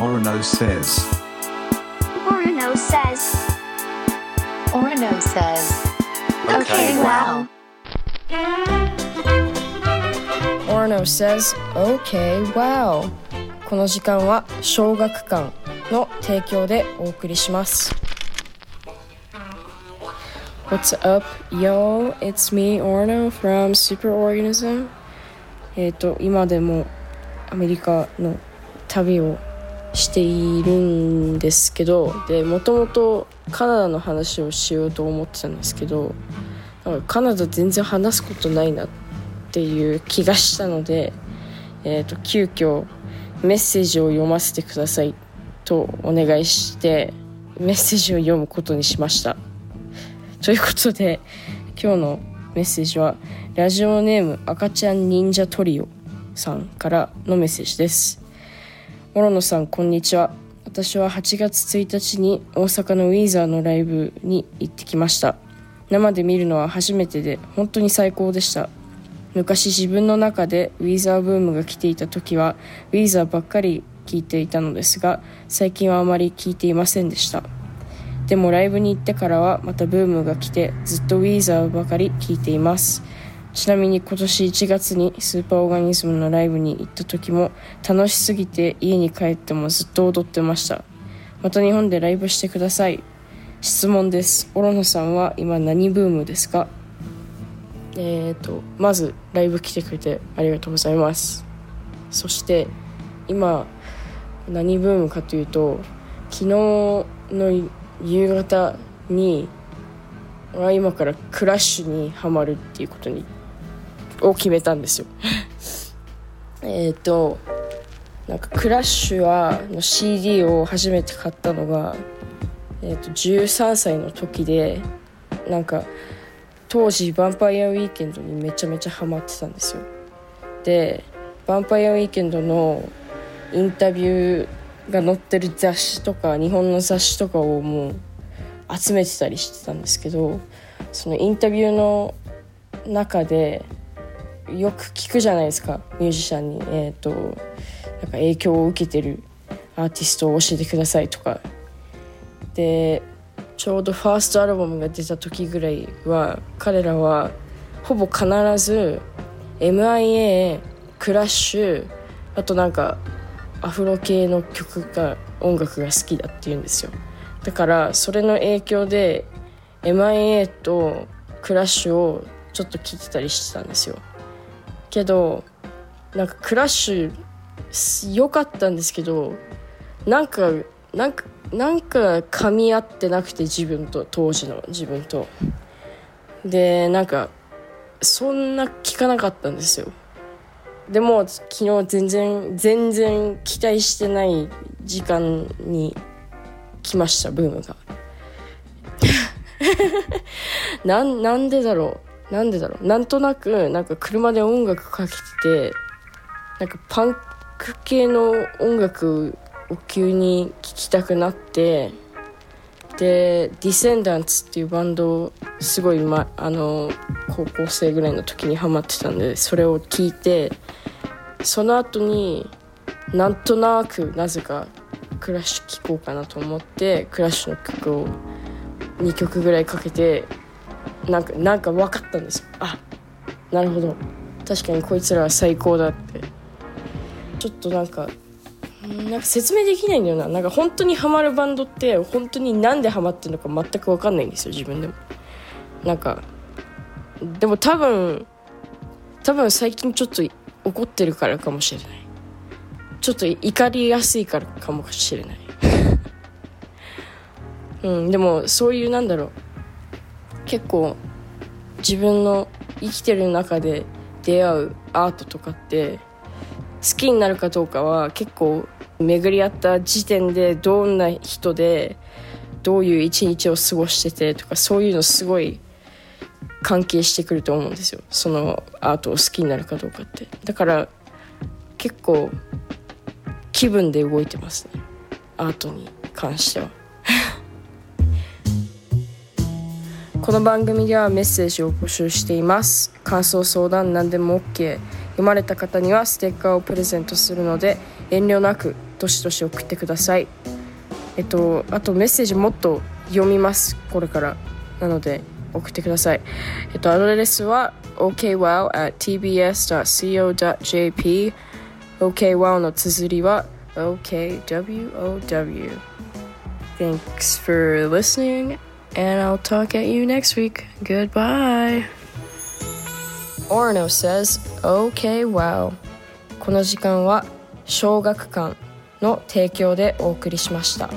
Orono says. Orono says. Orono says. Okay, wow. Orno says, OK, wow. この時間は小学館の提供でお送りします。What's up, yo? It's me, Orno from Superorganism. えっと、今でもアメリカの旅をしているんですけど、で、もともとカナダの話をしようと思ってたんですけど、なんかカナダ全然話すことないなっていう気がしたので、えー、と急遽メッセージを読ませてくださいとお願いしてメッセージを読むことにしました。ということで今日のメッセージはラジオネーム赤ちゃん忍者トリオさんからのメッセージです。諸野さんこんにちは。私は8月1日に大阪のウィーザーのライブに行ってきました。生で見るのは初めてで本当に最高でした。昔自分の中でウィーザーブームが来ていた時はウィーザーばっかり聴いていたのですが最近はあまり聴いていませんでした。でもライブに行ってからはまたブームが来てずっとウィーザーばかり聴いています。ちなみに今年1月にスーパーオーガニズムのライブに行った時も楽しすぎて家に帰ってもずっと踊ってました。また日本でライブしてください。質問です。オロノさんは今何ブームですか？えーとまずライブ来てくれてありがとうございます。そして今何ブームかというと昨日の夕方に俺は今からクラッシュにはまるっていうことにを決めたんですよ。えっとなんかクラッシュはの CD を初めて買ったのが、えー、と13歳の時でなんか当時ヴァンパイアウィーケンドにめちゃめちゃハマってたんですよ。でヴァンパイアウィーケンドのインタビューが載ってる雑誌とか日本の雑誌とかをもう集めてたりしてたんですけどそのインタビューの中でよく聞くじゃないですかミュージシャンに、えーと、なんか影響を受けてるアーティストを教えてくださいとか。でちょうどファーストアルバムが出た時ぐらいは彼らはほぼ必ず MIA クラッシュあとなんかアフロ系の曲が音楽が好きだって言うんですよ。だからそれの影響で MIA とクラッシュをちょっと聴いてたりしてたんですよ。けどなんかクラッシュ良かったんですけどなんかなんかなんか噛み合ってなくて自分と当時の自分と。でなんかそんな聞かなかったんですよ。でも昨日全然全然期待してない時間に来ましたブームが。なんなんでだろうなんでだろう。なんとなくなんか車で音楽かけててなんかパンク系の音楽を急に聴きたくなってでディセンダンツっていうバンドをすごい、ま、あの高校生ぐらいの時にハマってたんでそれを聴いてその後になんとなくなぜかクラッシュ聴こうかなと思ってクラッシュの曲を2曲ぐらいかけてなんかなんか分かったんですよ。あなるほど。確かにこいつらは最高だって。ちょっとなんかなんか説明できないんだよな。なんか本当にハマるバンドって本当になんでハマってるのか全く分かんないんですよ自分でも。なんかでも多分多分最近ちょっと怒ってるからかもしれない。ちょっと怒りやすいからかもしれない。うんでもそういうなんだろう結構自分の生きてる中で出会うアートとかって好きになるかどうかは結構巡り合った時点でどんな人でどういう一日を過ごしててとかそういうのすごい関係してくると思うんですよ。そのアートを好きになるかどうかって。だから結構気分で動いてますね。アートに関しては。この番組ではメッセージを募集しています。感想相談何でも OK 読まれた方にはステッカーをプレゼントするので遠慮なくどしどし送ってください。えっとあとメッセージもっと読みます。これからなので送ってください。えっとアドレスは okwow at tbs.co.jp okwow の綴りは okwow Thanks for listening. and I'll talk at you next week. Goodbye. Orno says, Okay, wow. この時間は小学館の提供でお送りしました。